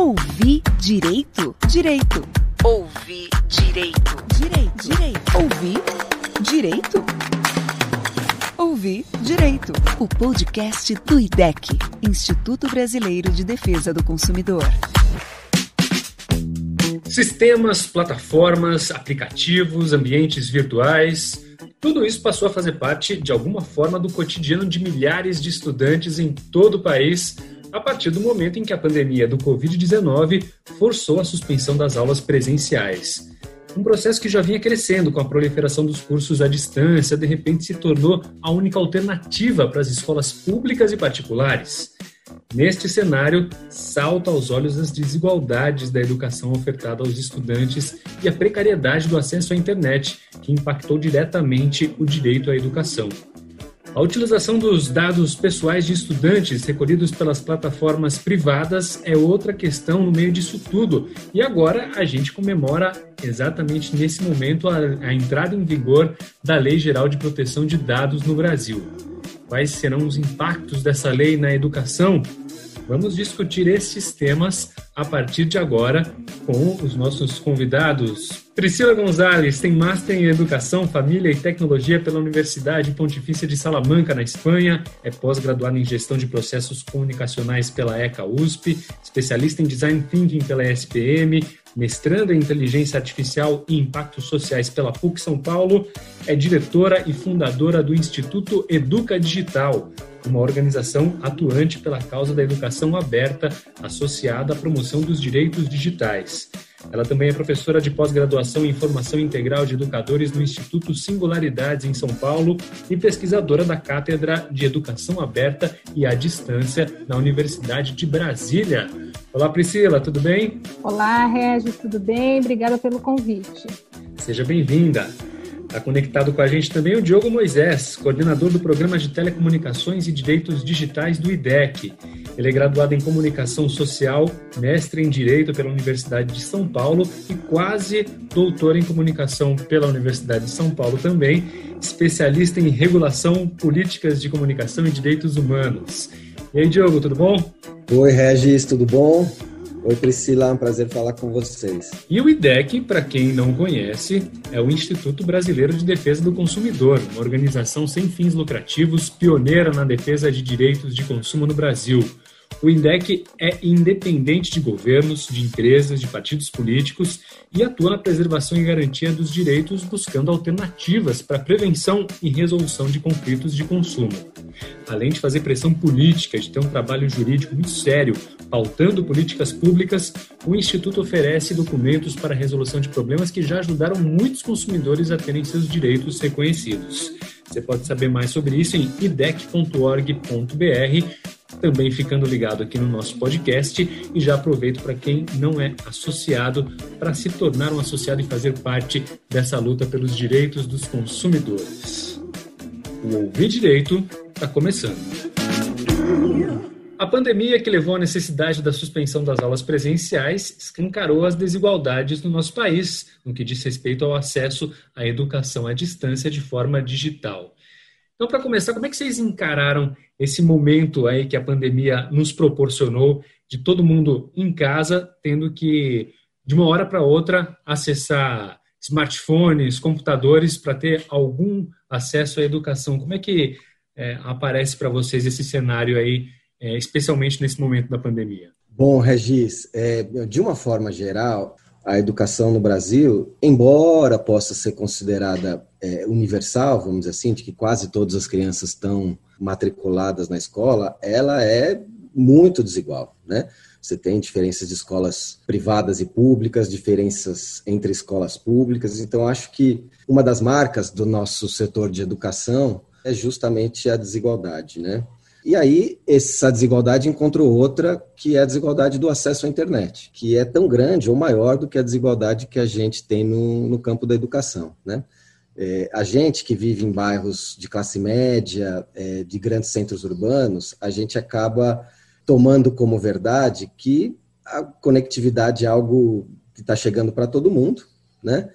Ouvir direito? Direito. Ouvir direito? Direito. Direito. Ouvir direito? Ouvir direito. O podcast do IDEC, Instituto Brasileiro de Defesa do Consumidor. Sistemas, plataformas, aplicativos, ambientes virtuais. Tudo isso passou a fazer parte, de alguma forma, do cotidiano de milhares de estudantes em todo o país a partir do momento em que a pandemia do Covid-19 forçou a suspensão das aulas presenciais. Um processo que já vinha crescendo com a proliferação dos cursos à distância, de repente se tornou a única alternativa para as escolas públicas e particulares. Neste cenário, salta aos olhos as desigualdades da educação ofertada aos estudantes e a precariedade do acesso à internet, que impactou diretamente o direito à educação. A utilização dos dados pessoais de estudantes recolhidos pelas plataformas privadas é outra questão no meio disso tudo. E agora a gente comemora exatamente nesse momento a, a, entrada em vigor da Lei Geral de Proteção de Dados no Brasil. Quais serão os impactos dessa lei na educação? Vamos discutir esses temas a partir de agora com os nossos convidados. Priscila Gonzalez tem Master em Educação, Família e Tecnologia pela Universidade Pontifícia de Salamanca, na Espanha. É pós-graduada em Gestão de Processos Comunicacionais pela ECA USP, especialista em Design Thinking pela SPM, mestranda em Inteligência Artificial e Impactos Sociais pela PUC São Paulo. É diretora e fundadora do Instituto Educa Digital, uma organização atuante pela causa da educação aberta associada à promoção dos direitos digitais. Ela também é professora de pós-graduação em formação integral de educadores no Instituto Singularidades em São Paulo e pesquisadora da Cátedra de Educação Aberta e à Distância na Universidade de Brasília. Olá, Priscila, tudo bem? Olá, Regis, tudo bem? Obrigada pelo convite. Seja bem-vinda. Está conectado com a gente também o Diogo Moisés, coordenador do Programa de Telecomunicações e Direitos Digitais do IDEC. Ele é graduado em Comunicação Social, mestre em Direito pela Universidade de São Paulo e quase doutor em Comunicação pela Universidade de São Paulo também, especialista em Regulação, Políticas de Comunicação e Direitos Humanos. E aí, Diogo, tudo bom? Oi, Regis, tudo bom? Oi, Priscila, é um prazer falar com vocês. E o IDEC, para quem não conhece, é o Instituto Brasileiro de Defesa do Consumidor, uma organização sem fins lucrativos pioneira na defesa de direitos de consumo no Brasil. O INDEC é independente de governos, de empresas, de partidos políticos e atua na preservação e garantia dos direitos, buscando alternativas para prevenção e resolução de conflitos de consumo. Além de fazer pressão política, de ter um trabalho jurídico muito sério, pautando políticas públicas, o Instituto oferece documentos para a resolução de problemas que já ajudaram muitos consumidores a terem seus direitos reconhecidos. Você pode saber mais sobre isso em idec.org.br também ficando ligado aqui no nosso podcast e já aproveito para quem não é associado para se tornar um associado e fazer parte dessa luta pelos direitos dos consumidores. O Ouvir Direito está começando. A pandemia que levou à necessidade da suspensão das aulas presenciais escancarou as desigualdades no nosso país, no que diz respeito ao acesso à educação à distância de forma digital. Então, para começar, como é que vocês encararam esse momento aí que a pandemia nos proporcionou de todo mundo em casa, tendo que, de uma hora para outra, acessar smartphones, computadores para ter algum acesso à educação? Como é que é, aparece para vocês esse cenário aí, é, especialmente nesse momento da pandemia? Bom, Regis, é, de uma forma geral, a educação no Brasil, embora possa ser considerada é, universal, vamos dizer assim, de que quase todas as crianças estão matriculadas na escola, ela é muito desigual, né? Você tem diferenças de escolas privadas e públicas, diferenças entre escolas públicas. Então, acho que uma das marcas do nosso setor de educação é justamente a desigualdade, né? E aí, essa desigualdade encontrou outra, que é a desigualdade do acesso à internet, que é tão grande ou maior do que a desigualdade que a gente tem no, no campo da educação. Né? É, a gente que vive em bairros de classe média, é, de grandes centros urbanos, a gente acaba tomando como verdade que a conectividade é algo que está chegando para todo mundo, né?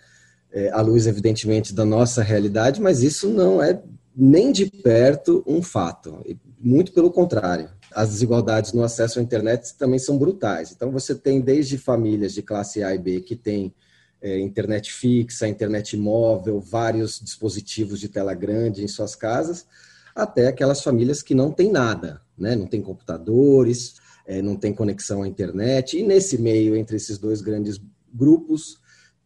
É, à luz, evidentemente, da nossa realidade, mas isso não é nem de perto um fato muito pelo contrário. as desigualdades no acesso à internet também são brutais. Então, você tem desde famílias de classe A e B que têm é, internet fixa, internet móvel, vários dispositivos de tela grande em suas casas, até aquelas famílias que não têm nada, né? não tem computadores, é, não tem conexão à internet. E nesse meio, entre esses dois grandes grupos,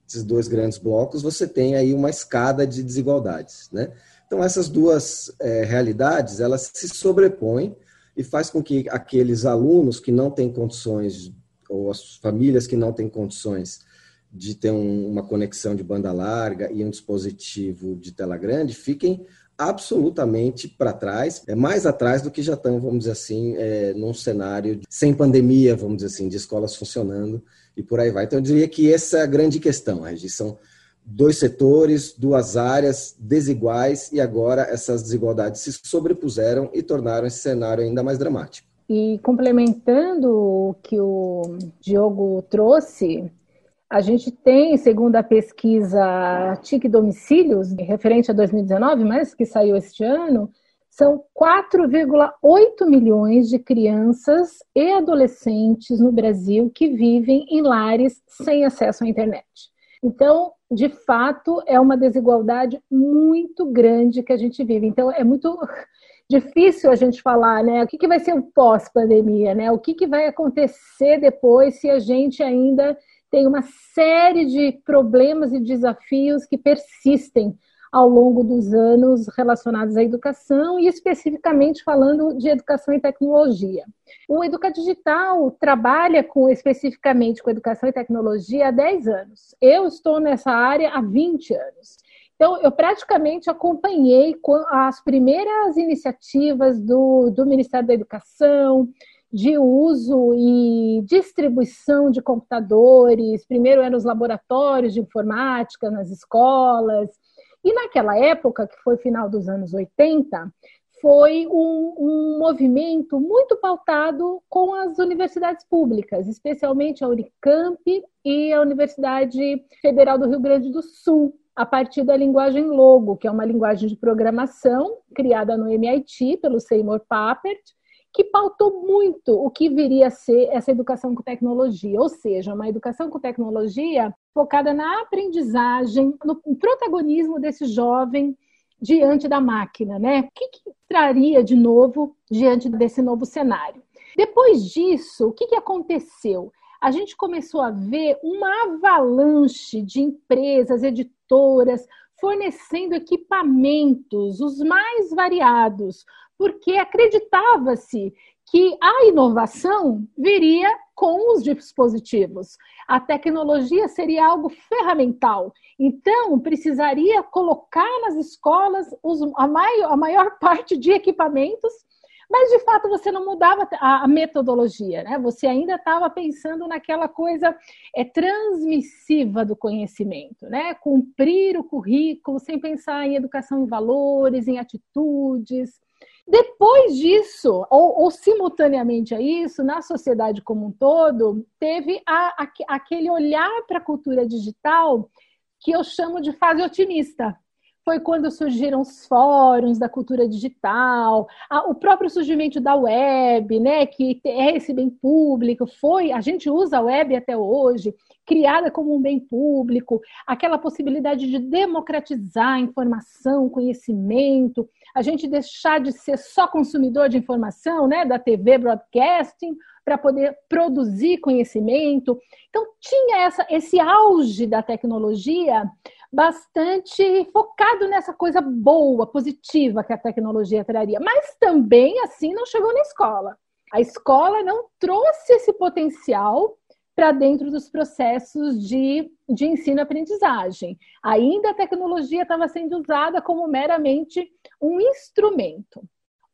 esses dois grandes blocos, você tem aí uma escada de desigualdades. Né? Então, essas duas é, realidades, elas se sobrepõem e faz com que aqueles alunos que não têm condições, ou as famílias que não têm condições de ter um, uma conexão de banda larga e um dispositivo de tela grande, fiquem absolutamente para trás, é mais atrás do que já estão, vamos dizer assim, é, num cenário de, sem pandemia, vamos dizer assim, de escolas funcionando e por aí vai. Então, eu diria que essa é a grande questão, Regis. São dois setores, duas áreas desiguais e agora essas desigualdades se sobrepuseram e tornaram esse cenário ainda mais dramático. E complementando o que o Diogo trouxe, a gente tem, segundo a pesquisa TIC Domicílios, referente a 2019, mas que saiu este ano, são 4,8 milhões de crianças e adolescentes no Brasil que vivem em lares sem acesso à internet. Então, de fato, é uma desigualdade muito grande que a gente vive. Então, é muito difícil a gente falar, né? O que, que vai ser o pós-pandemia, né? O que, que vai acontecer depois se a gente ainda tem uma série de problemas e desafios que persistem ao longo dos anos relacionados à educação e especificamente falando de educação e tecnologia. O Educa Digital trabalha com especificamente com educação e tecnologia há 10 anos. Eu estou nessa área há 20 anos. Então, eu praticamente acompanhei as primeiras iniciativas do, do Ministério da Educação, de uso e distribuição de computadores. Primeiro eram os laboratórios de informática nas escolas. E naquela época, que foi final dos anos 80, foi um, um, movimento muito pautado com as universidades públicas, especialmente a Unicamp e a Universidade Federal do Rio Grande do Sul, a partir da linguagem Logo, que é uma linguagem de programação criada no MIT pelo Seymour Papert, que pautou muito o que viria a ser essa educação com tecnologia, ou seja, uma educação com tecnologia focada na aprendizagem, no protagonismo desse jovem diante da máquina, né? O que, que traria de novo diante desse novo cenário? Depois disso, o que, que aconteceu? A gente começou a ver uma avalanche de empresas, editoras, fornecendo equipamentos, os mais variados, porque acreditava-se que a inovação viria com os dispositivos. A tecnologia seria algo ferramental. Então, precisaria colocar nas escolas os, a, maior, a maior parte de equipamentos, mas de fato você não mudava a, a metodologia, né? Você ainda estava pensando naquela coisa é, transmissiva do conhecimento, né? Cumprir o currículo sem pensar em educação em valores, em atitudes. Depois disso, ou, ou, simultaneamente a isso, na sociedade como um todo, teve a, a, aquele olhar para a cultura digital que eu chamo de fase otimista. Foi quando surgiram os fóruns da cultura digital, a, o próprio surgimento da web, né, que é esse bem público, foi, a gente usa a web até hoje, criada como um bem público, aquela possibilidade de democratizar informação, conhecimento, a gente deixar de ser só consumidor de informação, né, da TV broadcasting, para poder produzir conhecimento. Então, tinha essa, esse auge da tecnologia bastante focado nessa coisa boa, positiva que a tecnologia traria, mas também assim não chegou na escola. A escola não trouxe esse potencial para dentro dos processos de, de ensino-aprendizagem. Ainda a tecnologia estava sendo usada como meramente um instrumento.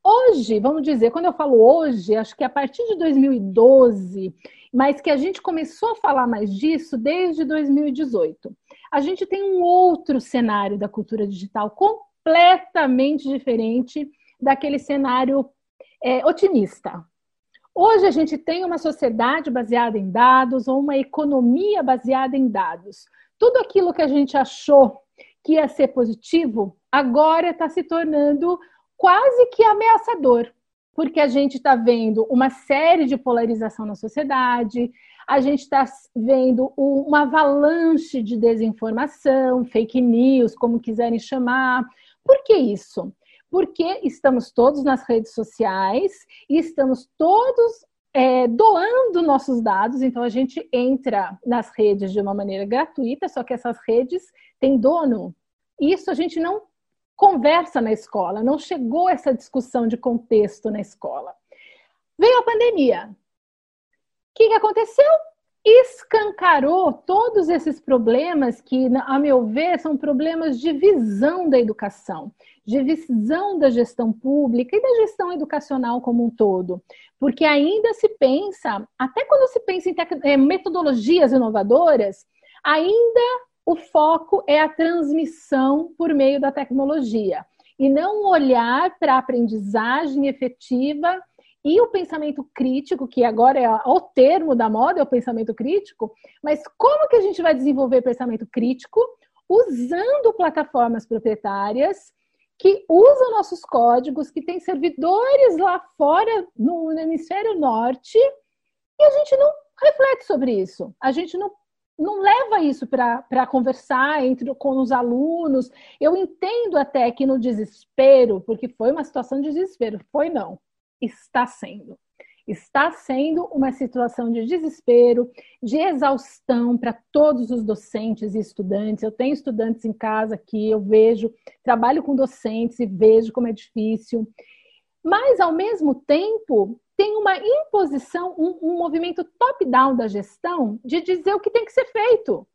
Hoje, vamos dizer, quando eu falo hoje, acho que a partir de 2012, mas que a gente começou a falar mais disso desde 2018. A gente tem um outro cenário da cultura digital completamente diferente daquele cenário é, otimista, Hoje a gente tem uma sociedade baseada em dados ou uma economia baseada em dados. Tudo aquilo que a gente achou que ia ser positivo, agora está se tornando quase que ameaçador. porque a gente está vendo uma série de polarização na sociedade, a gente está vendo uma avalanche de desinformação, fake news, como quiserem chamar. Por que isso? Porque estamos todos nas redes sociais e estamos todos é, doando nossos dados, então a gente entra nas redes de uma maneira gratuita, só que essas redes têm dono. Isso a gente não conversa na escola, não chegou essa discussão de contexto na escola. Veio a pandemia. O que, que aconteceu? Escancarou todos esses problemas que, a meu ver, são problemas de visão da educação, de visão da gestão pública e da gestão educacional como um todo. Porque ainda se pensa, até quando se pensa em eh, metodologias inovadoras, ainda o foco é a transmissão por meio da tecnologia e não olhar para a aprendizagem efetiva e o pensamento crítico, que agora é o termo da moda, é o pensamento crítico, mas como que a gente vai desenvolver pensamento crítico usando plataformas proprietárias que usam nossos códigos, que tem servidores lá fora no hemisfério norte, e a gente não reflete sobre isso. A gente não não leva isso para conversar entre com os alunos. Eu entendo até que no desespero, porque foi uma situação de desespero, foi não, está sendo. Está sendo uma situação de desespero, de exaustão para todos os docentes e estudantes. Eu tenho estudantes em casa que eu vejo, trabalho com docentes e vejo como é difícil. Mas, ao mesmo tempo, tem uma imposição, um, um movimento top-down da gestão de dizer o que tem que ser feito.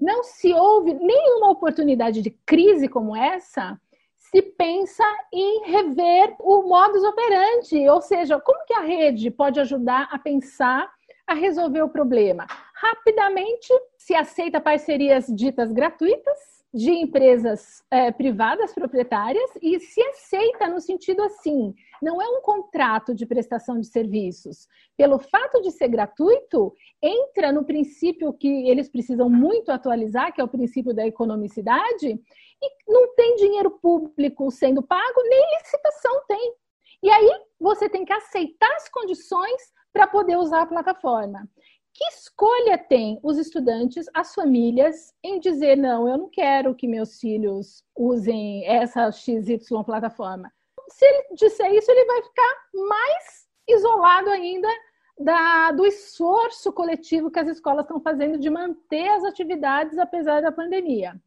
Não se houve nenhuma oportunidade de crise como essa se pensa em rever o modus operandi, ou seja, como que a rede pode ajudar a pensar a resolver o problema? Rapidamente se aceita parcerias ditas gratuitas, de empresas é, privadas proprietárias e se aceita no sentido assim, não é um contrato de prestação de serviços. Pelo fato de ser gratuito, entra no princípio que eles precisam muito atualizar, que é o princípio da economicidade, e não tem dinheiro público sendo pago, nem licitação tem. E aí você tem que aceitar as condições para poder usar a plataforma. Que escolha tem os estudantes, as famílias, em dizer, não, eu não quero que meus filhos usem essa XY plataforma? Se ele disser isso, ele vai ficar mais isolado ainda da, do esforço coletivo que as escolas estão fazendo de manter as atividades apesar da pandemia.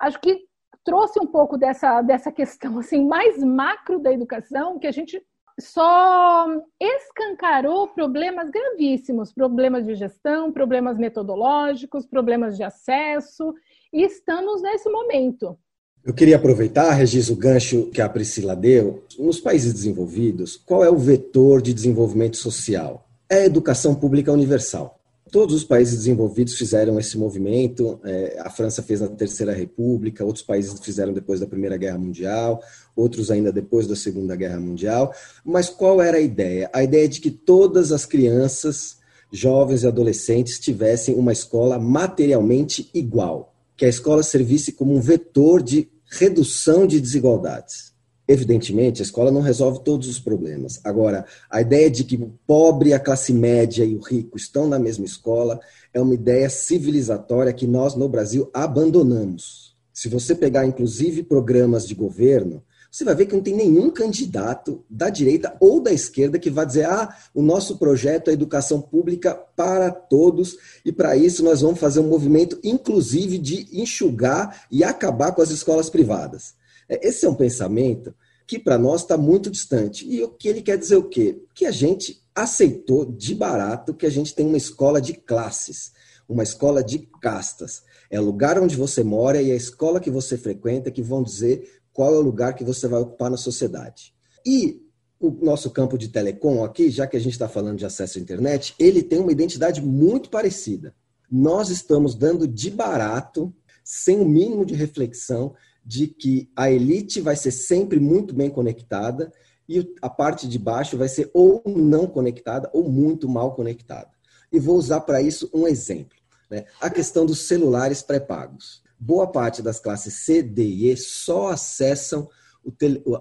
Acho que trouxe um pouco dessa, dessa questão assim mais macro da educação que a gente só escancarou problemas gravíssimos, problemas de gestão, problemas metodológicos, problemas de acesso, e estamos nesse momento. Eu queria aproveitar, Regis, o gancho que a Priscila deu. Nos países desenvolvidos, qual é o vetor de desenvolvimento social? É a educação pública universal. Todos os países desenvolvidos fizeram esse movimento. É, a França fez na Terceira República, outros países fizeram depois da Primeira Guerra Mundial, outros ainda depois da Segunda Guerra Mundial. Mas qual era a ideia? A ideia de que todas as crianças, jovens e adolescentes tivessem uma escola materialmente igual, que a escola servisse como um vetor de redução de desigualdades. Evidentemente, a escola não resolve todos os problemas. Agora, a ideia de que o pobre, a classe média e o rico estão na mesma escola é uma ideia civilizatória que nós, no Brasil, abandonamos. Se você pegar, inclusive, programas de governo, você vai ver que não tem nenhum candidato da direita ou da esquerda que vai dizer: ah, o nosso projeto é educação pública para todos, e para isso nós vamos fazer um movimento, inclusive, de enxugar e acabar com as escolas privadas. É, esse é um pensamento que para nós está muito distante. E o que ele quer dizer o quê? Que a gente aceitou de barato que a gente tem uma escola de classes, uma escola de castas. É o lugar onde você mora e a escola que você frequenta que vão dizer qual é o lugar que você vai ocupar na sociedade. E o nosso campo de telecom aqui, já que a gente está falando de acesso à internet, ele tem uma identidade muito parecida. Nós estamos dando de barato, sem o mínimo de reflexão, de que a elite vai ser sempre muito bem conectada e a parte de baixo vai ser ou não conectada ou muito mal conectada. E vou usar para isso um exemplo. Né? A questão dos celulares pré-pagos. Boa parte das classes C, D e E só acessam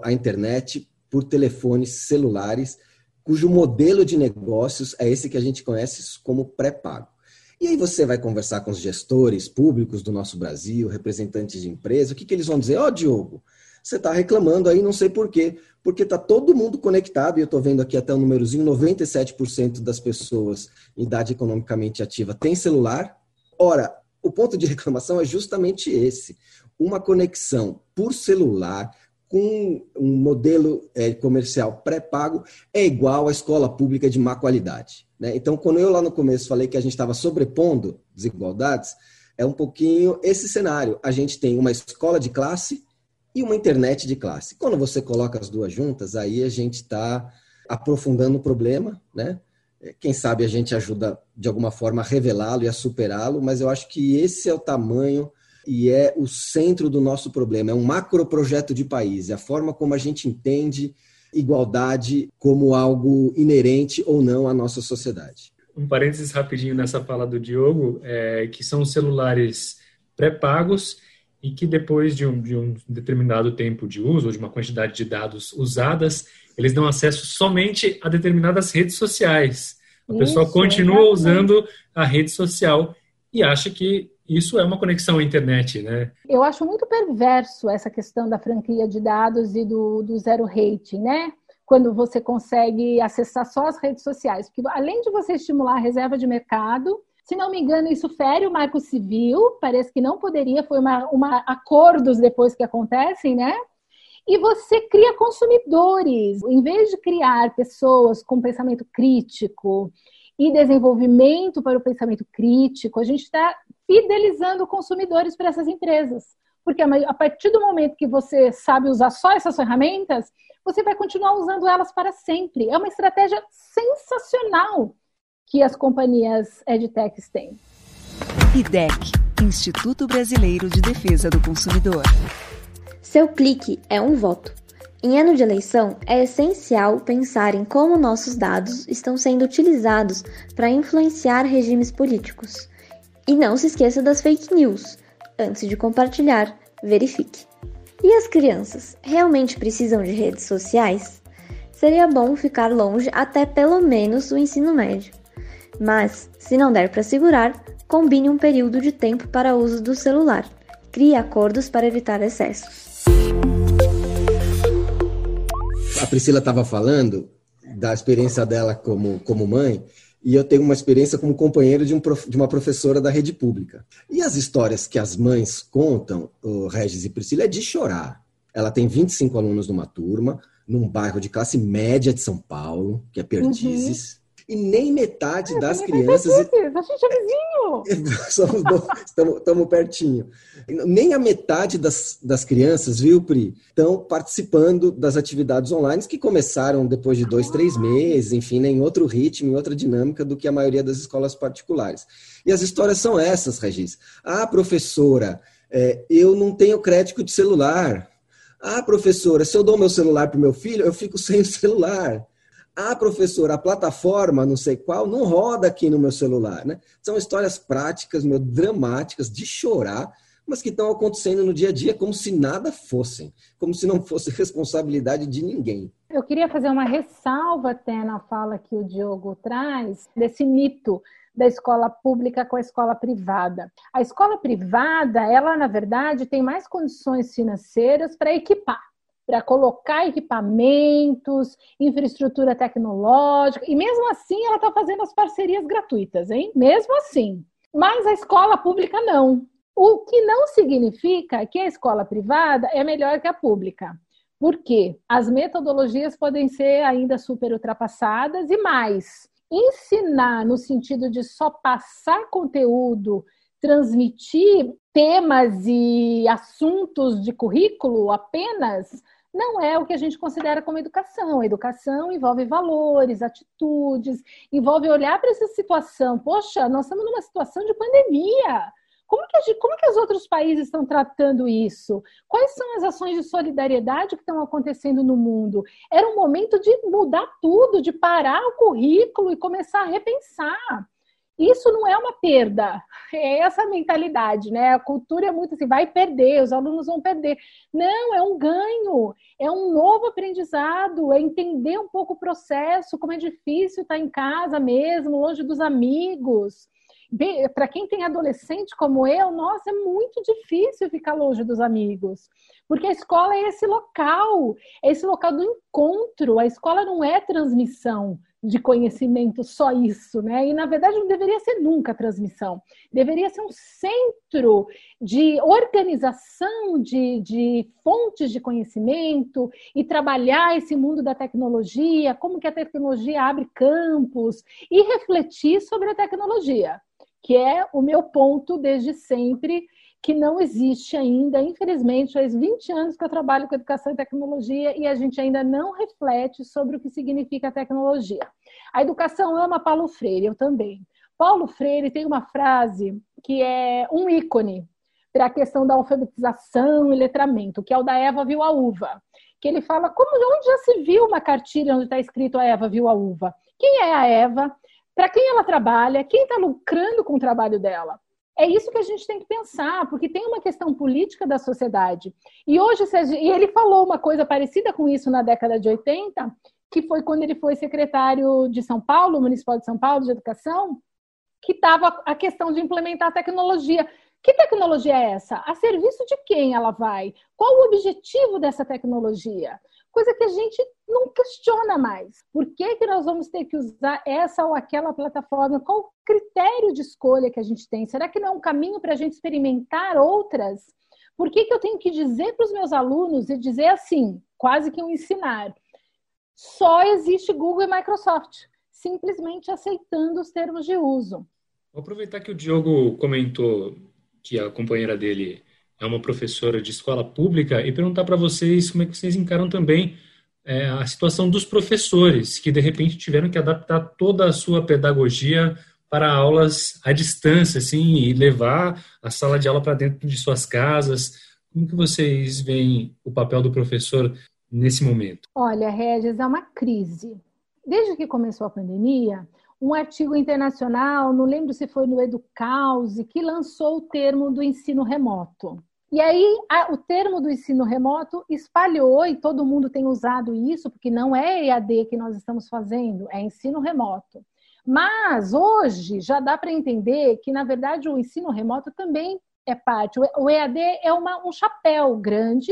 a internet por telefones celulares, cujo modelo de negócios é esse que a gente conhece como pré-pago. E aí você vai conversar com os gestores públicos do nosso Brasil, representantes de empresa, o que, que eles vão dizer? Ó, oh, Diogo, você está reclamando aí, não sei por quê. Porque está todo mundo conectado, e eu estou vendo aqui até o um númerozinho, 97% das pessoas em idade economicamente ativa tem celular. Ora, o ponto de reclamação é justamente esse. Uma conexão por celular com um modelo é, comercial pré-pago é igual à escola pública de má qualidade. Né? Então, quando eu lá no começo falei que a gente estava sobrepondo desigualdades, é um pouquinho esse cenário. A gente tem uma escola de classe e uma internet de classe. Quando você coloca as duas juntas, aí a gente está aprofundando o problema, né? É, quem sabe a gente ajuda de alguma forma a revelá-lo e a superá-lo, mas eu acho que esse é o tamanho e é o centro do nosso problema. É um macro projeto de país, é a forma como a gente entende igualdade como algo inerente ou não à nossa sociedade. Um parênteses rapidinho nessa fala do Diogo, é, que são celulares pré-pagos e que depois de um, de um determinado tempo de uso, ou de uma quantidade de dados usadas, eles dão acesso somente a determinadas redes sociais. A Isso, pessoa continua exatamente. usando a rede social e acha que isso é uma conexão à internet, né? Eu acho muito perverso essa questão da franquia de dados e do, do zero rating, né? Quando você consegue acessar só as redes sociais. Porque além de você estimular a reserva de mercado, se não me engano, isso fere o marco civil, parece que não poderia, foi uma, uma acordos depois que acontecem, né? E você cria consumidores. Em vez de criar pessoas com pensamento crítico e desenvolvimento para o pensamento crítico, a gente está fidelizando consumidores para essas empresas. Porque a partir do momento que você sabe usar só essas ferramentas, você vai continuar usando elas para sempre. É uma estratégia sensacional que as companhias edtechs têm. IDEC, Instituto Brasileiro de Defesa do Consumidor. Seu clique é um voto. Em ano de eleição, é essencial pensar em como nossos dados estão sendo utilizados para influenciar regimes políticos. E não se esqueça das fake news. Antes de compartilhar, verifique. E as crianças realmente precisam de redes sociais? Seria bom ficar longe até pelo menos o ensino médio. Mas, se não der para segurar, combine um período de tempo para uso do celular. Crie acordos para evitar excessos. A Priscila estava falando da experiência dela como, como mãe, e eu tenho uma experiência como companheiro de, um, de uma professora da rede pública. E as histórias que as mães contam, o Regis e Priscila, é de chorar. Ela tem 25 alunos numa turma, num bairro de classe média de São Paulo, que é Perdizes. Uhum e nem metade é, das crianças. A gente é vizinho! estamos pertinho. Nem a metade das, das crianças, viu, Pri, estão participando das atividades online que começaram depois de dois, três meses, enfim, né, em outro ritmo, em outra dinâmica do que a maioria das escolas particulares. E as histórias são essas, Regis. Ah, professora, é, eu não tenho crédito de celular. Ah, professora, se eu dou meu celular para o meu filho, eu fico sem o celular. Ah, professor, a plataforma, não sei qual, não roda aqui no meu celular, né? São histórias práticas, meu, dramáticas, de chorar, mas que estão acontecendo no dia a dia como se nada fossem, como se não fosse responsabilidade de ninguém. Eu queria fazer uma ressalva até na fala que o Diogo traz, desse mito da escola pública com a escola privada. A escola privada, ela, na verdade, tem mais condições financeiras para equipar para colocar equipamentos, infraestrutura tecnológica, e mesmo assim ela está fazendo as parcerias gratuitas, hein? Mesmo assim. Mas a escola pública não. O que não significa que a escola privada é melhor que a pública. Por quê? As metodologias podem ser ainda super ultrapassadas e mais. Ensinar no sentido de só passar conteúdo, transmitir temas e assuntos de currículo apenas não é o que a gente considera como educação. A educação envolve valores, atitudes, envolve olhar para essa situação. Poxa, nós estamos numa situação de pandemia. Como que, como que os outros países estão tratando isso? Quais são as ações de solidariedade que estão acontecendo no mundo? Era um momento de mudar tudo, de parar o currículo e começar a repensar. Isso não é uma perda, é essa mentalidade, né? A cultura é muito assim, vai perder, os alunos vão perder. Não, é um ganho, é um novo aprendizado, é entender um pouco o processo, como é difícil estar em casa mesmo, longe dos amigos. Para quem tem adolescente como eu, nossa, é muito difícil ficar longe dos amigos. Porque a escola é esse local, é esse local do encontro. A escola não é transmissão de conhecimento, só isso, né? E na verdade não deveria ser nunca transmissão, deveria ser um centro de organização de, de fontes de conhecimento e trabalhar esse mundo da tecnologia, como que a tecnologia abre campos e refletir sobre a tecnologia, que é o meu ponto desde sempre que não existe ainda, infelizmente, faz 20 anos que eu trabalho com educação e tecnologia e a gente ainda não reflete sobre o que significa a tecnologia. A educação ama Paulo Freire, eu também. Paulo Freire tem uma frase que é um ícone para a questão da alfabetização e letramento, que é o da Eva viu a uva. Que ele fala como onde já se viu uma cartilha onde está escrito a Eva viu a uva? Quem é a Eva? Para quem ela trabalha? Quem está lucrando com o trabalho dela? É isso que a gente tem que pensar, porque tem uma questão política da sociedade. E hoje, e ele falou uma coisa parecida com isso na década de 80, que foi quando ele foi secretário de São Paulo, Municipal de São Paulo, de Educação, que estava a questão de implementar a tecnologia. Que tecnologia é essa? A serviço de quem ela vai? Qual o objetivo dessa tecnologia? coisa que a gente não questiona mais. Por que, que nós vamos ter que usar essa ou aquela plataforma? Qual critério de escolha que a gente tem? Será que não é um caminho para a gente experimentar outras? Por que, que eu tenho que dizer para os meus alunos e dizer assim, quase que um ensinar? Só existe Google e Microsoft, simplesmente aceitando os termos de uso. Vou aproveitar que o Diogo comentou que a companheira dele é uma professora de escola pública e perguntar para vocês como é que vocês encaram também é, a situação dos professores que de repente tiveram que adaptar toda a sua pedagogia para aulas à distância, assim, e levar a sala de aula para dentro de suas casas. Como que vocês veem o papel do professor nesse momento? Olha, Regis, é uma crise. Desde que começou a pandemia, um artigo internacional, não lembro se foi no Educause, que lançou o termo do ensino remoto. E aí, a, o termo do ensino remoto espalhou e todo mundo tem usado isso, porque não é EAD que nós estamos fazendo, é ensino remoto. Mas hoje já dá para entender que, na verdade, o ensino remoto também é parte. O EAD é uma, um chapéu grande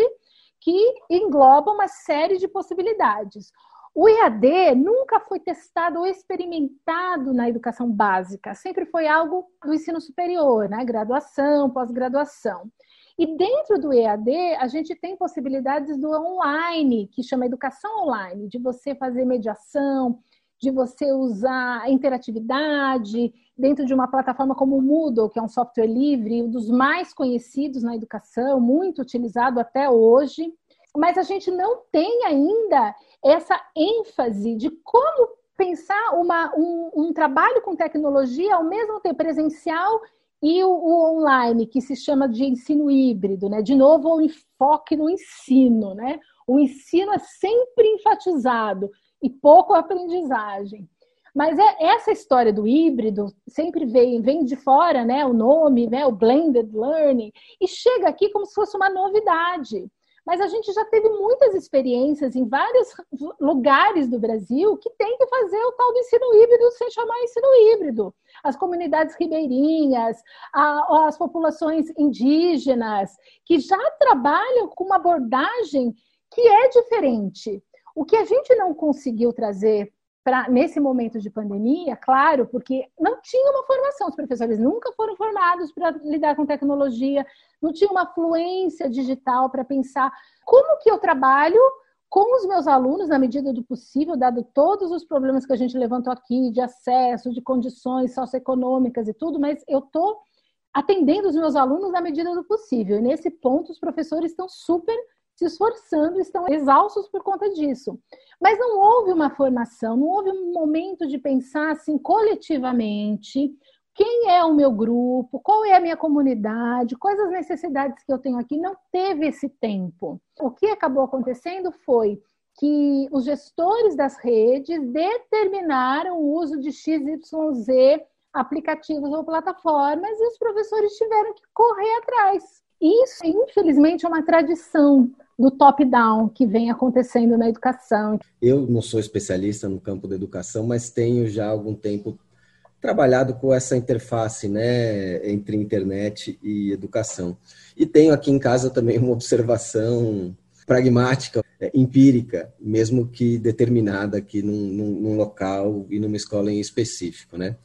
que engloba uma série de possibilidades. O EAD nunca foi testado ou experimentado na educação básica, sempre foi algo do ensino superior, né? graduação, pós-graduação. E dentro do EAD, a gente tem possibilidades do online, que chama educação online, de você fazer mediação, de você usar interatividade dentro de uma plataforma como o Moodle, que é um software livre, um dos mais conhecidos na educação, muito utilizado até hoje. Mas a gente não tem ainda essa ênfase de como pensar uma, um, um, trabalho com tecnologia ao mesmo tempo presencial e o, o, online, que se chama de ensino híbrido, né? De novo, o enfoque no ensino, né? O ensino é sempre enfatizado e pouco aprendizagem. Mas é essa história do híbrido sempre vem, vem de fora, né? O nome, né? O blended learning e chega aqui como se fosse uma novidade. Mas a gente já teve muitas experiências em vários lugares do Brasil que tem que fazer o tal do ensino híbrido sem chamar ensino híbrido. As comunidades ribeirinhas, as populações indígenas, que já trabalham com uma abordagem que é diferente. O que a gente não conseguiu trazer nesse momento de pandemia, claro, porque não tinha uma formação, os professores nunca foram formados para lidar com tecnologia, não tinha uma fluência digital para pensar como que eu trabalho com os meus alunos na medida do possível, dado todos os problemas que a gente levantou aqui de acesso, de condições socioeconômicas e tudo, mas eu estou atendendo os meus alunos na medida do possível. E nesse ponto os professores estão super se esforçando, estão exaustos por conta disso. Mas não houve uma formação, não houve um momento de pensar assim coletivamente quem é o meu grupo, qual é a minha comunidade, quais as necessidades que eu tenho aqui. Não teve esse tempo. O que acabou acontecendo foi que os gestores das redes determinaram o uso de XYZ aplicativos ou plataformas e os professores tiveram que correr atrás. Isso, infelizmente, é uma tradição do top-down que vem acontecendo na educação. Eu não sou especialista no campo da educação, mas tenho já há algum tempo trabalhado com essa interface né, entre internet e educação. E tenho aqui em casa também uma observação pragmática, é, empírica, mesmo que determinada aqui num, num, local e numa escola em específico. Né?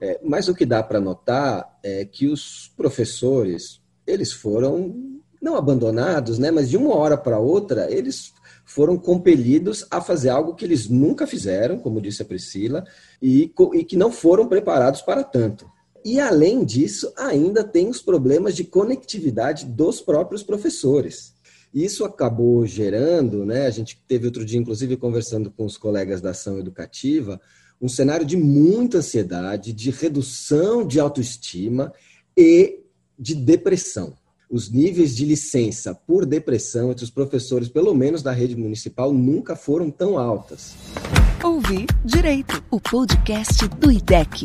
É, mas o que dá para notar é que os professores, eles foram não abandonados, né, mas de uma hora para outra, eles foram compelidos a fazer algo que eles nunca fizeram, como disse a Priscila, e, e que não foram preparados para tanto. E além disso, ainda tem os problemas de conectividade dos próprios professores. Isso acabou gerando, né? A gente teve outro dia, inclusive, conversando com os colegas da ação educativa, um cenário de muita ansiedade, de redução de autoestima e de depressão os níveis de licença por depressão entre os professores, pelo menos da rede municipal, nunca foram tão altas. Ouvir Direito, o podcast do IDEC.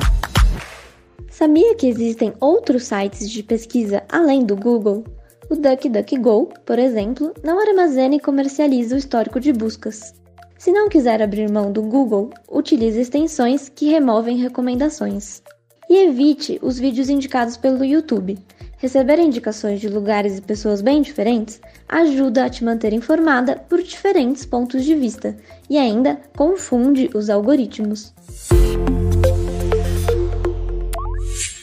Sabia que existem outros sites de pesquisa além do Google? O DuckDuckGo, por exemplo, não armazena e comercializa o histórico de buscas. Se não quiser abrir mão do Google, utilize extensões que removem recomendações. E evite os vídeos indicados pelo YouTube. Receber indicações de lugares e pessoas bem diferentes ajuda a te manter informada por diferentes pontos de vista e ainda confunde os algoritmos.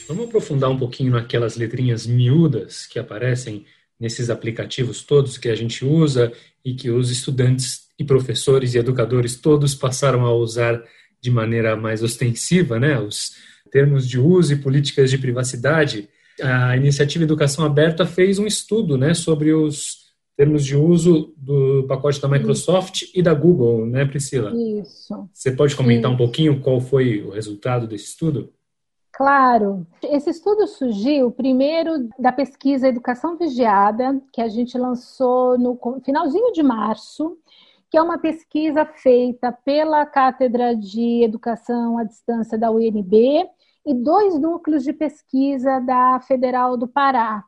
Vamos aprofundar um pouquinho naquelas letrinhas miúdas que aparecem nesses aplicativos todos que a gente usa e que os estudantes e professores e educadores todos passaram a usar de maneira mais ostensiva, né? Os termos de uso e políticas de privacidade a iniciativa Educação Aberta fez um estudo né, sobre os termos de uso do pacote da Microsoft Isso. e da Google, né, Priscila? Isso. Você pode comentar Isso. um pouquinho qual foi o resultado desse estudo? Claro. Esse estudo surgiu primeiro da pesquisa Educação Vigiada, que a gente lançou no finalzinho de março, que é uma pesquisa feita pela Cátedra de Educação à Distância da UNB e dois núcleos de pesquisa da Federal do Pará.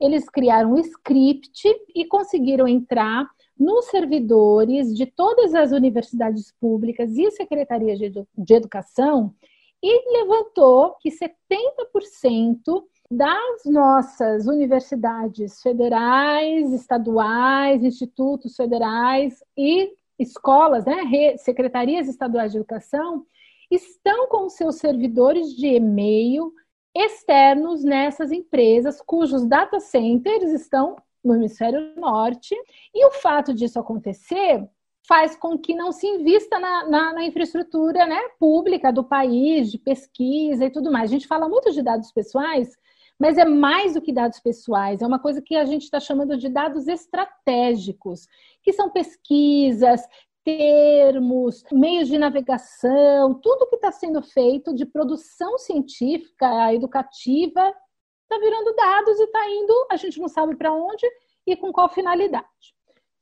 Eles criaram um script e conseguiram entrar nos servidores de todas as universidades públicas e secretarias de, edu de educação e levantou que 70% das nossas universidades federais, estaduais, institutos federais e escolas, né, secretarias estaduais de educação, estão com seus servidores de e-mail externos nessas empresas, cujos data centers estão no hemisfério norte, e o fato disso acontecer faz com que não se invista na, na, na, infraestrutura né, pública do país, de pesquisa e tudo mais. A gente fala muito de dados pessoais, mas é mais do que dados pessoais, é uma coisa que a gente está chamando de dados estratégicos, que são pesquisas, termos, meios de navegação, tudo que está sendo feito de produção científica, educativa, está virando dados e está indo, a gente não sabe para onde e com qual finalidade.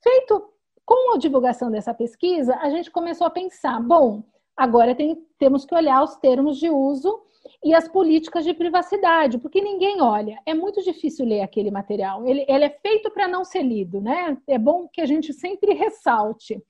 Feito com a divulgação dessa pesquisa, a gente começou a pensar, bom, agora tem, temos que olhar os termos de uso e as políticas de privacidade, porque ninguém olha. É muito difícil ler aquele material. Ele, ele é feito para não ser lido, né? É bom que a gente sempre ressalte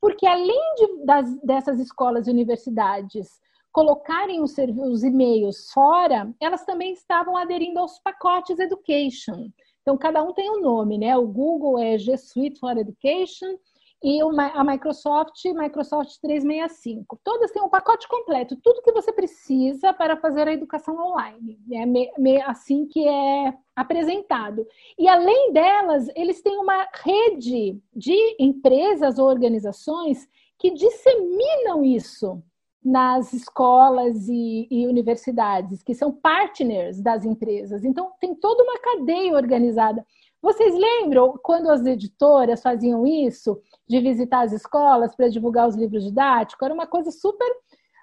porque além de, das, dessas escolas e universidades colocarem os, os e-mails fora, elas também estavam aderindo aos pacotes Education. Então, cada um tem um nome, né? O Google é G Suite for Education e a Microsoft, Microsoft 365. Todas têm um pacote completo, tudo que você precisa para fazer a educação online. É assim que é apresentado. E além delas, eles têm uma rede de empresas ou organizações que disseminam isso nas escolas e, e, universidades, que são partners das empresas. Então, tem toda uma cadeia organizada. Vocês lembram quando as editoras faziam isso, de visitar as escolas para divulgar os livros didáticos? Era uma coisa super.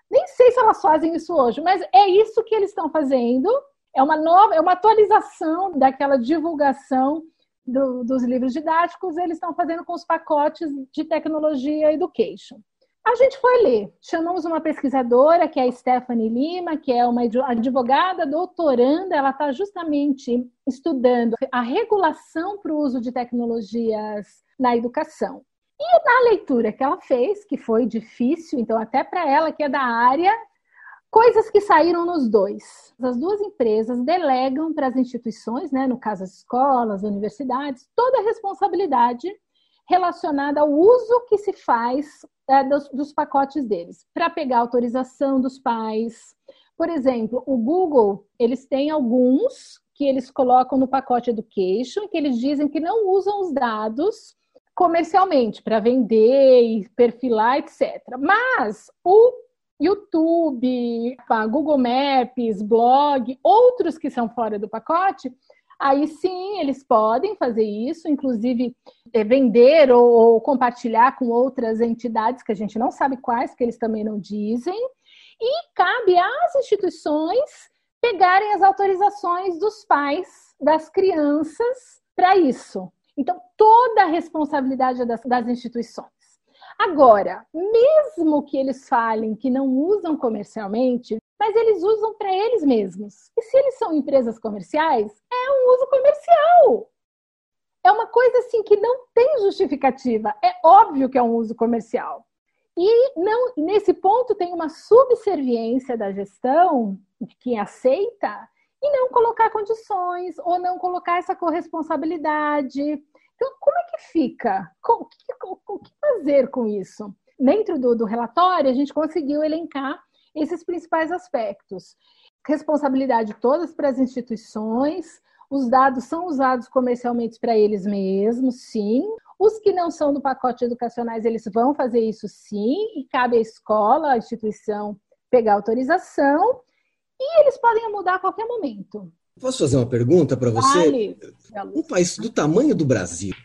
Nem sei se elas fazem isso hoje, mas é isso que eles estão fazendo. É uma nova, é uma atualização daquela divulgação do, dos livros didáticos. Eles estão fazendo com os pacotes de tecnologia education. A gente foi ler. Chamamos uma pesquisadora, que é a Stephanie Lima, que é uma advogada doutoranda. Ela está justamente estudando a regulação para o uso de tecnologias na educação. E na leitura que ela fez, que foi difícil, então até para ela que é da área, coisas que saíram nos dois. As duas empresas delegam para as instituições, né, no caso as escolas, universidades, toda a responsabilidade relacionada ao uso que se faz é, dos, dos pacotes deles, para pegar autorização dos pais. Por exemplo, o Google, eles têm alguns que eles colocam no pacote Education, que eles dizem que não usam os dados comercialmente para vender, perfilar, etc. Mas o YouTube, Google Maps, blog, outros que são fora do pacote, aí sim eles podem fazer isso, inclusive é, vender ou, ou, compartilhar com outras entidades que a gente não sabe quais, que eles também não dizem. E cabe às instituições pegarem as autorizações dos pais das crianças para isso. Então, toda a responsabilidade é das, das instituições. Agora, mesmo que eles falem que não usam comercialmente, mas eles usam para eles mesmos. E se eles são empresas comerciais, é um uso comercial. É uma coisa assim que não tem justificativa. É óbvio que é um uso comercial. E não, nesse ponto tem uma subserviência da gestão de quem aceita e não colocar condições ou não colocar essa corresponsabilidade. Então, como é que fica? O que, fazer com isso? Dentro do, do relatório, a gente conseguiu elencar esses principais aspectos. Responsabilidade todas para as instituições, os dados são usados comercialmente para eles mesmos, sim. Os que não são do pacote educacionais, eles vão fazer isso sim, e cabe à escola, à instituição, pegar autorização, e eles podem mudar a qualquer momento. Posso fazer uma pergunta para você? Vale. Um país do tamanho do Brasil,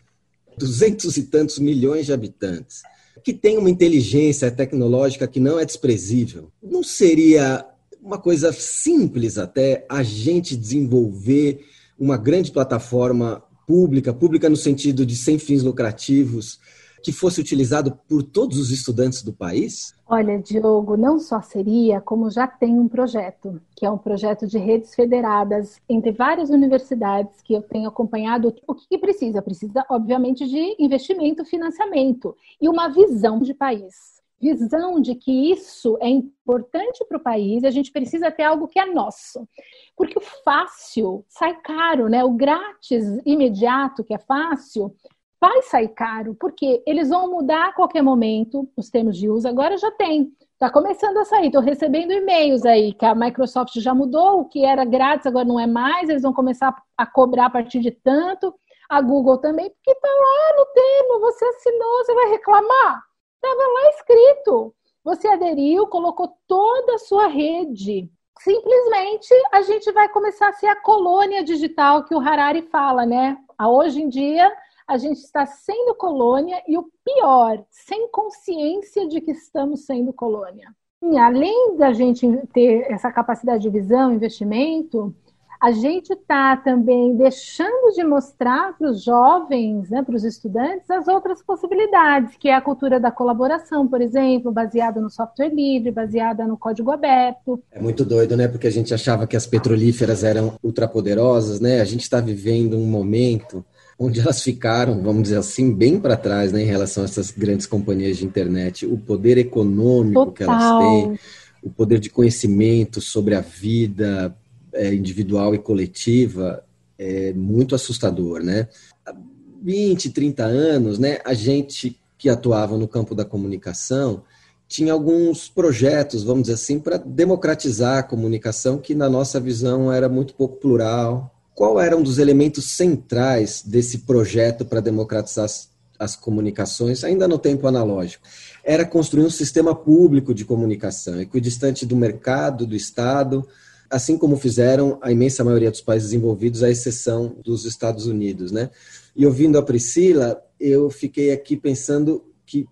duzentos e tantos milhões de habitantes, que tem uma inteligência tecnológica que não é desprezível, não seria uma coisa simples até a gente desenvolver uma grande plataforma pública, pública no sentido de sem fins lucrativos, que fosse utilizado por todos os estudantes do país? Olha, Diogo, não só seria, como já tem um projeto, que é um projeto de redes federadas entre várias universidades que eu tenho acompanhado. O que, precisa? Precisa, obviamente, de investimento, financiamento e uma visão de país visão de que isso é importante para o país a gente precisa ter algo que é nosso. Porque o fácil sai caro, né? O grátis imediato, que é fácil, vai sair caro, porque eles vão mudar a qualquer momento os termos de uso. Agora já tem, está começando a sair. Estou recebendo e-mails aí que a Microsoft já mudou, o que era grátis agora não é mais, eles vão começar a cobrar a partir de tanto. A Google também, porque está lá no termo, você assinou, você vai reclamar? Estava lá escrito. Você aderiu, colocou toda a sua rede. Simplesmente a gente vai começar a ser a colônia digital que o Harari fala, né? Hoje em dia a gente está sendo colônia e o pior, sem consciência de que estamos sendo colônia. E além da gente ter essa capacidade de visão, investimento, a gente está também deixando de mostrar para os jovens, né, para os estudantes, as outras possibilidades, que é a cultura da colaboração, por exemplo, baseada no software livre, baseada no código aberto. É muito doido, né? Porque a gente achava que as petrolíferas eram ultrapoderosas, né? A gente está vivendo um momento onde elas ficaram, vamos dizer assim, bem para trás né, em relação a essas grandes companhias de internet. O poder econômico Total. que elas têm, o poder de conhecimento sobre a vida é, individual e coletiva é muito assustador, né? Há 20, 30 anos, né, a gente que atuava no campo da comunicação tinha alguns projetos, vamos dizer assim, para democratizar a comunicação, que na nossa visão era muito pouco plural, qual era um dos elementos centrais desse projeto para democratizar as, as, comunicações, ainda no tempo analógico? Era construir um sistema público de comunicação, equidistante do mercado, do Estado, assim como fizeram a imensa maioria dos países envolvidos, à exceção dos Estados Unidos. Né? E ouvindo a Priscila, eu fiquei aqui pensando que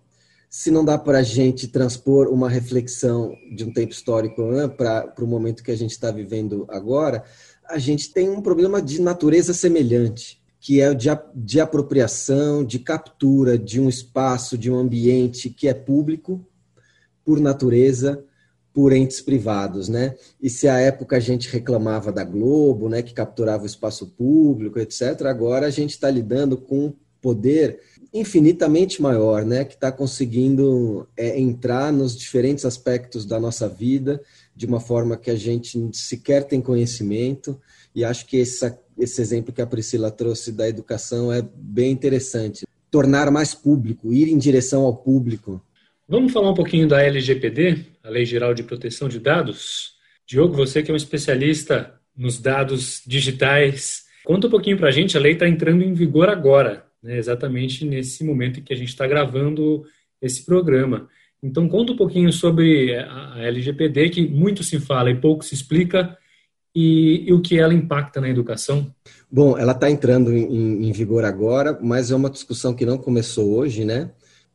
se não dá para a gente transpor uma reflexão de um tempo histórico né, para o momento que a gente está vivendo agora, a gente tem um problema de natureza semelhante, que é o de, de apropriação, de captura de um espaço, de um ambiente que é público, por natureza, por entes privados, né? E se à época a gente reclamava da Globo, né, que capturava o espaço público, etc., agora a gente está lidando com um poder infinitamente maior, né, que está conseguindo é, entrar nos diferentes aspectos da nossa vida de uma forma que a gente sequer tem conhecimento. E acho que essa, esse exemplo que a Priscila trouxe da educação é bem interessante. Tornar mais público, ir em direção ao público, Vamos falar um pouquinho da LGPD, a Lei Geral de Proteção de Dados? Diogo, você que é um especialista nos dados digitais, conta um pouquinho para a gente. A lei está entrando em vigor agora, né, exatamente nesse momento em que a gente está gravando esse programa. Então, conta um pouquinho sobre a LGPD, que muito se fala e pouco se explica, e, e o que ela impacta na educação. Bom, ela está entrando em, em vigor agora, mas é uma discussão que não começou hoje, né?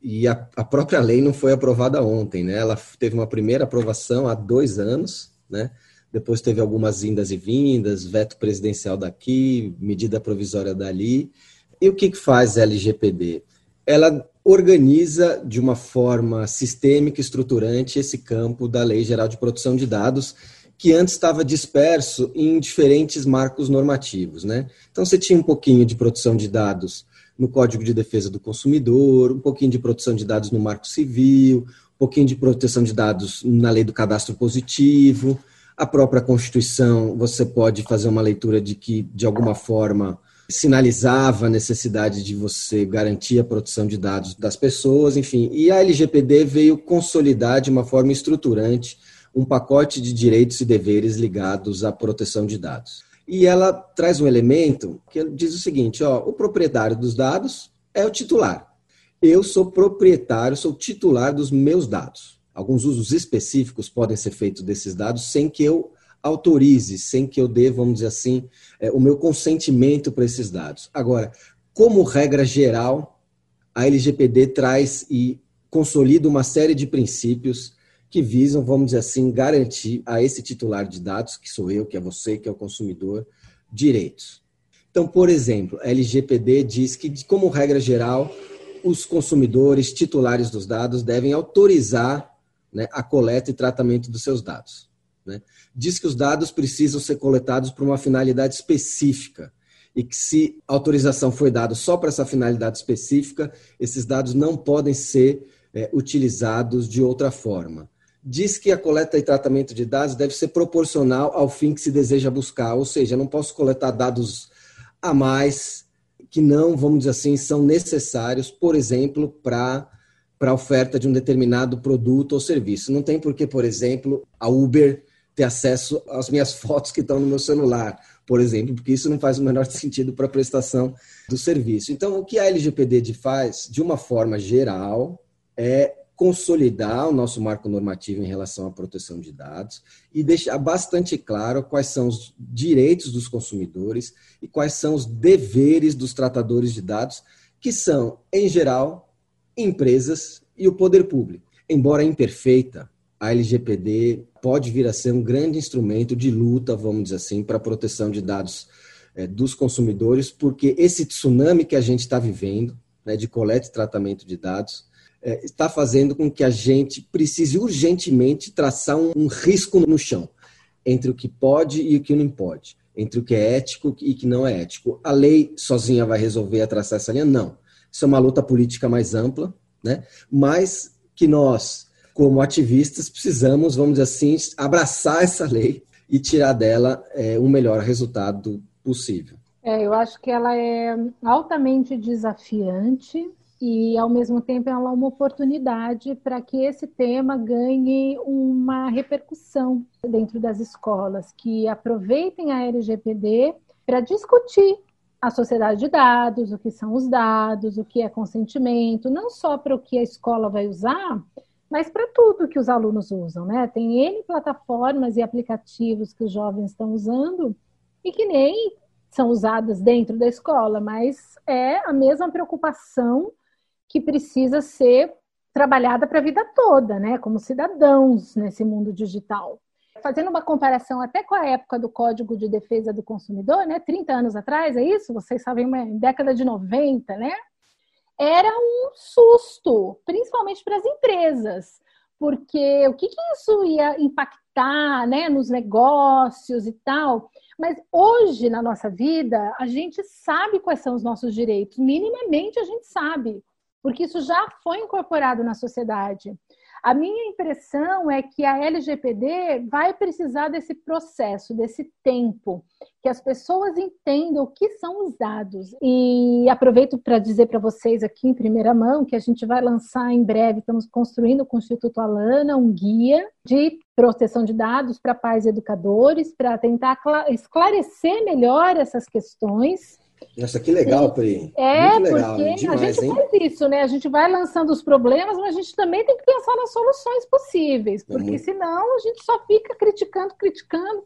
e a, a, própria lei não foi aprovada ontem, né? Ela teve uma primeira aprovação há dois anos, né? Depois teve algumas indas e vindas, veto presidencial daqui, medida provisória dali. E o que, que faz a LGPD? Ela organiza de uma forma sistêmica, estruturante, esse campo da Lei Geral de Proteção de Dados, que antes estava disperso em diferentes marcos normativos. Né? Então, você tinha um pouquinho de proteção de dados no Código de Defesa do Consumidor, um pouquinho de proteção de dados no Marco Civil, um pouquinho de proteção de dados na Lei do Cadastro Positivo, a própria Constituição, você pode fazer uma leitura de que, de alguma forma, sinalizava a necessidade de você garantir a proteção de dados das pessoas, enfim. E a LGPD veio consolidar de uma forma estruturante um pacote de direitos e deveres ligados à proteção de dados. E ela traz um elemento que diz o seguinte: ó, o proprietário dos dados é o titular. Eu sou proprietário, sou titular dos meus dados. Alguns usos específicos podem ser feitos desses dados sem que eu autorize, sem que eu dê, vamos dizer assim, é, o meu consentimento para esses dados. Agora, como regra geral, a LGPD traz e consolida uma série de princípios que visam, vamos dizer assim, garantir a esse titular de dados, que sou eu, que é você, que é o consumidor, direitos. Então, por exemplo, a LGPD diz que, como regra geral, os consumidores titulares dos dados devem autorizar né, a coleta e tratamento dos seus dados. Né? Diz que os dados precisam ser coletados por uma finalidade específica e que, se autorização foi dada só para essa finalidade específica, esses dados não podem ser é, utilizados de outra forma diz que a coleta e tratamento de dados deve ser proporcional ao fim que se deseja buscar, ou seja, não posso coletar dados a mais que não, vamos dizer assim, são necessários, por exemplo, para para a oferta de um determinado produto ou serviço. Não tem por que, por exemplo, a Uber ter acesso às minhas fotos que estão no meu celular, por exemplo, porque isso não faz o menor sentido para a prestação do serviço. Então, o que a LGPD faz, de uma forma geral, é consolidar o nosso marco normativo em relação à proteção de dados e deixar bastante claro quais são os direitos dos consumidores e quais são os deveres dos tratadores de dados, que são, em geral, empresas e o poder público. Embora imperfeita, a LGPD pode vir a ser um grande instrumento de luta, vamos dizer assim, para a proteção de dados é, dos consumidores, porque esse tsunami que a gente está vivendo, né, de coleta e tratamento de dados, é, está fazendo com que a gente precise urgentemente traçar um, um risco no chão entre o que pode e o que não pode, entre o que é ético e o que não é ético. A lei sozinha vai resolver a traçar essa linha? Não. Isso é uma luta política mais ampla, né? mas que nós, como ativistas, precisamos, vamos dizer assim, abraçar essa lei e tirar dela é, o melhor resultado possível. É, eu acho que ela é altamente desafiante, e, ao mesmo tempo, ela é uma oportunidade para que esse tema ganhe uma repercussão dentro das escolas, que aproveitem a LGPD para discutir a sociedade de dados, o que são os dados, o que é consentimento, não só para o que a escola vai usar, mas para tudo que os alunos usam, né? Tem N plataformas e aplicativos que os jovens estão usando e que nem são usadas dentro da escola, mas é a mesma preocupação que precisa ser trabalhada para a vida toda, né? Como cidadãos nesse mundo digital. Fazendo uma comparação até com a época do Código de Defesa do Consumidor, né? 30 anos atrás, é isso? Vocês sabem, uma década de 90, né? Era um susto, principalmente para as empresas, porque o que, que isso ia impactar né, nos negócios e tal. Mas hoje, na nossa vida, a gente sabe quais são os nossos direitos, minimamente a gente sabe, porque isso já foi incorporado na sociedade. A minha impressão é que a LGPD vai precisar desse processo, desse tempo, que as pessoas entendam o que são os dados. E aproveito para dizer para vocês aqui em primeira mão que a gente vai lançar em breve, estamos construindo com o Instituto Alana um guia de proteção de dados para pais e educadores, para tentar esclarecer melhor essas questões nossa, que legal, Pri. É, Muito legal, porque demais, a gente hein? faz isso, né? A gente vai lançando os problemas, mas a gente também tem que pensar nas soluções possíveis, é porque muito... senão a gente só fica criticando, criticando.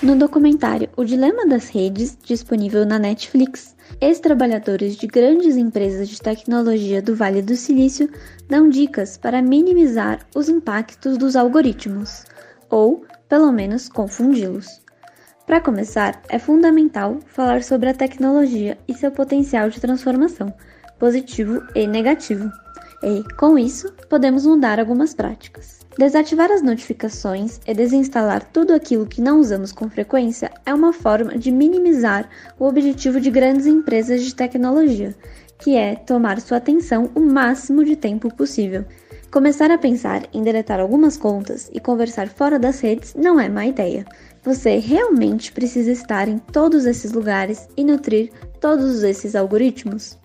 No documentário O Dilema das Redes, disponível na Netflix, ex-trabalhadores de grandes empresas de tecnologia do Vale do Silício dão dicas para minimizar os impactos dos algoritmos, ou, pelo menos, confundi-los. Para começar, é fundamental falar sobre a tecnologia e seu potencial de transformação, positivo e negativo. E, com isso, podemos mudar algumas práticas. Desativar as notificações e desinstalar tudo aquilo que não usamos com frequência é uma forma de minimizar o objetivo de grandes empresas de tecnologia, que é tomar sua atenção o máximo de tempo possível. Começar a pensar em deletar algumas contas e conversar fora das redes não é má ideia. Você realmente precisa estar em todos esses lugares e nutrir todos esses algoritmos?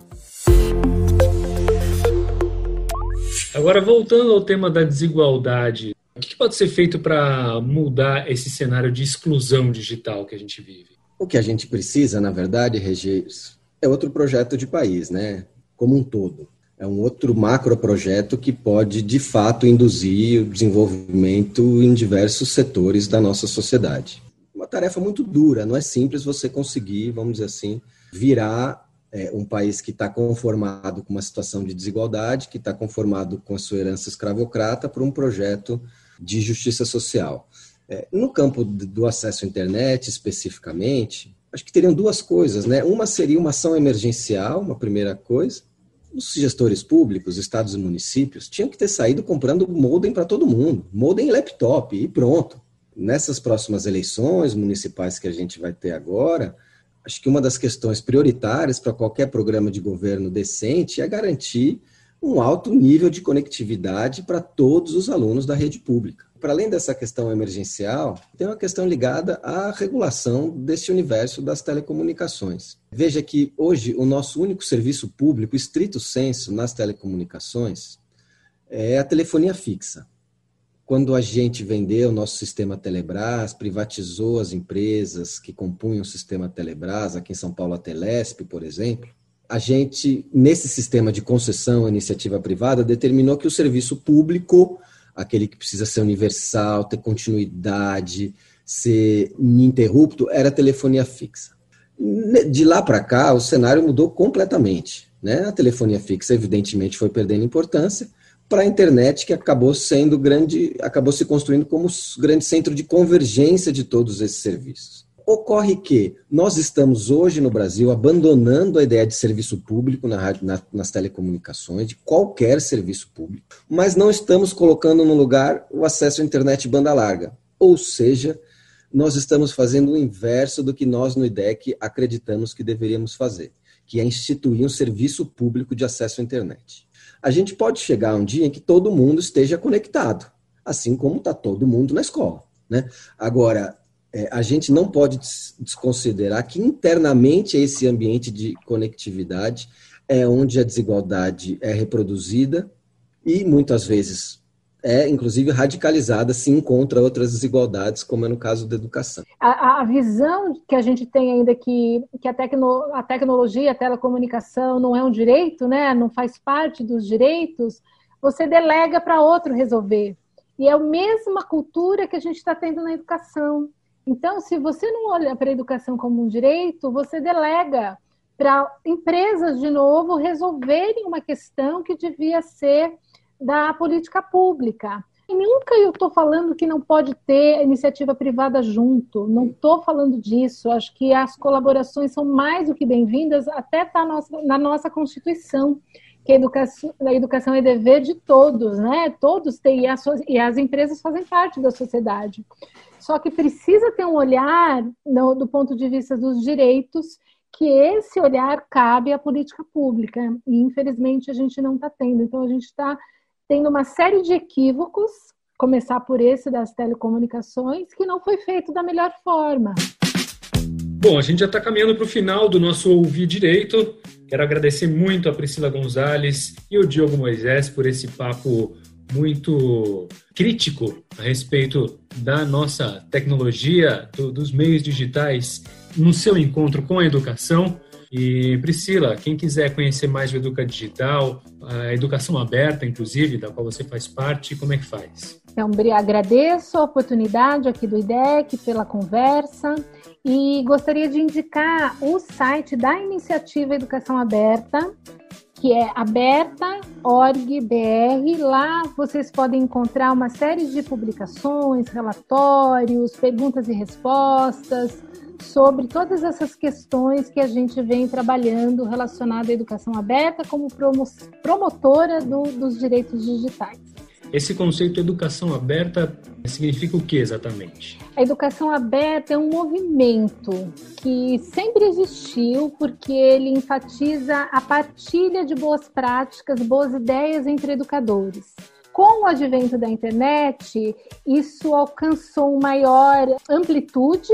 Agora, voltando ao tema da desigualdade, o que pode ser feito para mudar esse cenário de exclusão digital que a gente vive? O que a gente precisa, na verdade, Regis, é outro projeto de país, né? Como um todo. É um outro macro projeto que pode, de fato, induzir o desenvolvimento em diversos setores da nossa sociedade. Uma tarefa muito dura, não é simples você conseguir, vamos dizer assim, virar é, um país que está conformado com uma situação de desigualdade, que está conformado com a sua herança escravocrata, para um projeto de justiça social. É, no campo do acesso à internet, especificamente, acho que teriam duas coisas, né? Uma seria uma ação emergencial, uma primeira coisa, os gestores públicos, estados e municípios, tinham que ter saído comprando modem para todo mundo, modem e laptop, e pronto. Nessas próximas eleições municipais que a gente vai ter agora, acho que uma das questões prioritárias para qualquer programa de governo decente é garantir um alto nível de conectividade para todos os alunos da rede pública para além dessa questão emergencial, tem uma questão ligada à regulação desse universo das telecomunicações. Veja que hoje o nosso único serviço público, estrito senso, nas telecomunicações, é a telefonia fixa. Quando a gente vendeu o nosso sistema Telebrás, privatizou as empresas que compunham o sistema Telebrás, aqui em São Paulo a Telesp, por exemplo, a gente, nesse sistema de concessão à iniciativa privada, determinou que o serviço público aquele que precisa ser universal, ter continuidade, ser ininterrupto, era a telefonia fixa. De lá para cá, o cenário mudou completamente. Né? A telefonia fixa, evidentemente, foi perdendo importância para a internet, que acabou sendo grande, acabou se construindo como grande centro de convergência de todos esses serviços. Ocorre que nós estamos hoje no Brasil abandonando a ideia de serviço público na, na, nas telecomunicações, de qualquer serviço público, mas não estamos colocando no lugar o acesso à internet banda larga. Ou seja, nós estamos fazendo o inverso do que nós no IDEC acreditamos que deveríamos fazer, que é instituir um serviço público de acesso à internet. A gente pode chegar um dia em que todo mundo esteja conectado, assim como está todo mundo na escola. Né? Agora, é, a gente não pode desconsiderar que internamente esse ambiente de conectividade é onde a desigualdade é reproduzida e muitas vezes é, inclusive, radicalizada se encontra outras desigualdades, como é no caso da educação. A, a visão que a gente tem ainda que, que a, tecno, a tecnologia, a telecomunicação não é um direito, né? não faz parte dos direitos, você delega para outro resolver. E é a mesma cultura que a gente está tendo na educação. Então, se você não olha para a educação como um direito, você delega para empresas, de novo, resolverem uma questão que devia ser da política pública. E nunca eu estou falando que não pode ter iniciativa privada junto, não estou falando disso. Acho que as colaborações são mais do que bem-vindas, até está na nossa Constituição, que a educação, a educação é dever de todos, né? Todos têm, e as, e as empresas fazem parte da sociedade. Só que precisa ter um olhar no, do ponto de vista dos direitos, que esse olhar cabe à política pública. E infelizmente a gente não está tendo. Então a gente está tendo uma série de equívocos, começar por esse das telecomunicações, que não foi feito da melhor forma. Bom, a gente já está caminhando para o final do nosso Ouvir Direito. Quero agradecer muito a Priscila Gonzalez e o Diogo Moisés por esse papo muito crítico a respeito da nossa tecnologia, do, dos meios digitais no seu encontro com a educação. E Priscila, quem quiser conhecer mais o Educa Digital, a educação aberta, inclusive, da qual você faz parte, como é que faz? Então, agradeço a oportunidade aqui do IDEC pela conversa e gostaria de indicar o site da Iniciativa Educação Aberta, que é aberta.org.br. Lá vocês podem encontrar uma série de publicações, relatórios, perguntas e respostas sobre todas essas questões que a gente vem trabalhando relacionada à educação aberta como promotora do, dos direitos digitais. Esse conceito de educação aberta significa o que exatamente? A educação aberta é um movimento que sempre existiu porque ele enfatiza a partilha de boas práticas, boas ideias entre educadores. Com o advento da internet, isso alcançou maior amplitude,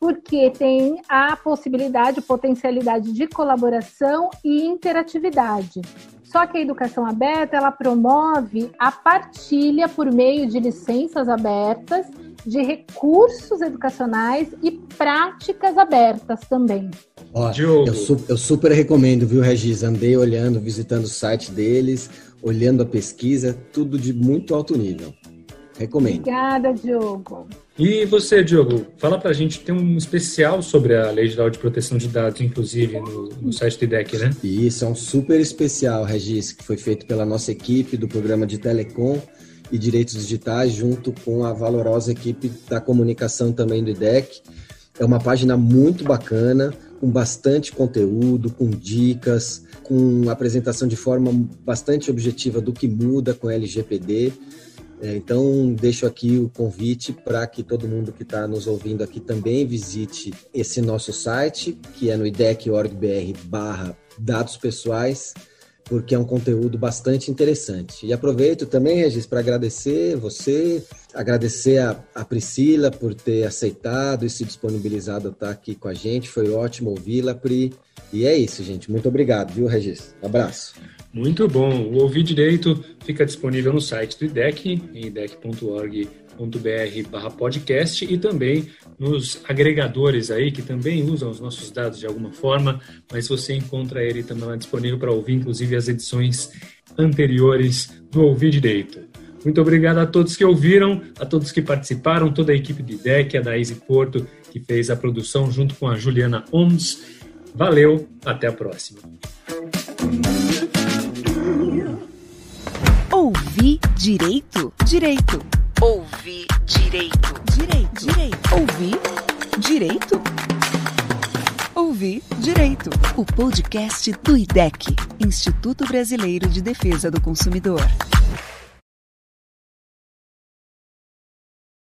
porque tem a possibilidade, potencialidade de colaboração e interatividade. Só que a educação aberta, ela promove a partilha por meio de licenças abertas, de recursos educacionais e práticas abertas também. Ó, eu, su eu super recomendo, viu, Regis? Andei olhando, visitando o site deles, olhando a pesquisa, tudo de muito alto nível. Recomendo. Obrigada, Diogo. E você, Diogo, fala pra gente, tem um especial sobre a Lei Geral de Proteção de Dados, inclusive, no, no site do IDEC, né? Isso, é um super especial, Regis, que foi feito pela nossa equipe do programa de Telecom e Direitos Digitais, junto com a valorosa equipe da comunicação também do IDEC. É uma página muito bacana, com bastante conteúdo, com dicas, com apresentação de forma bastante objetiva do que muda com LGPD é, então, deixo aqui o convite para que todo mundo que está nos ouvindo aqui também visite esse nosso site, que é no idec.org.br barra dados pessoais, porque é um conteúdo bastante interessante. E aproveito também, Regis, para agradecer você, agradecer a, a, Priscila por ter aceitado e se disponibilizado a estar aqui com a gente. Foi ótimo ouvi-la, Pri. E é isso, gente. Muito obrigado, viu, Regis? Abraço. Muito bom. O Ouvir Direito fica disponível no site do IDEC, em idec.org.br podcast e também nos agregadores aí que também usam os nossos dados de alguma forma, mas você encontra ele também lá disponível para ouvir, inclusive as edições anteriores do Ouvir Direito. Muito obrigado a todos que ouviram, a todos que participaram, toda a equipe do IDEC, a Daíse Porto, que fez a produção junto com a Juliana Oms. Valeu, até a próxima. Ouvir direito? Direito. Ouvir direito. Direito. Direito. Ouvir direito? Ouvir direito. O podcast do IDEC, Instituto Brasileiro de Defesa do Consumidor.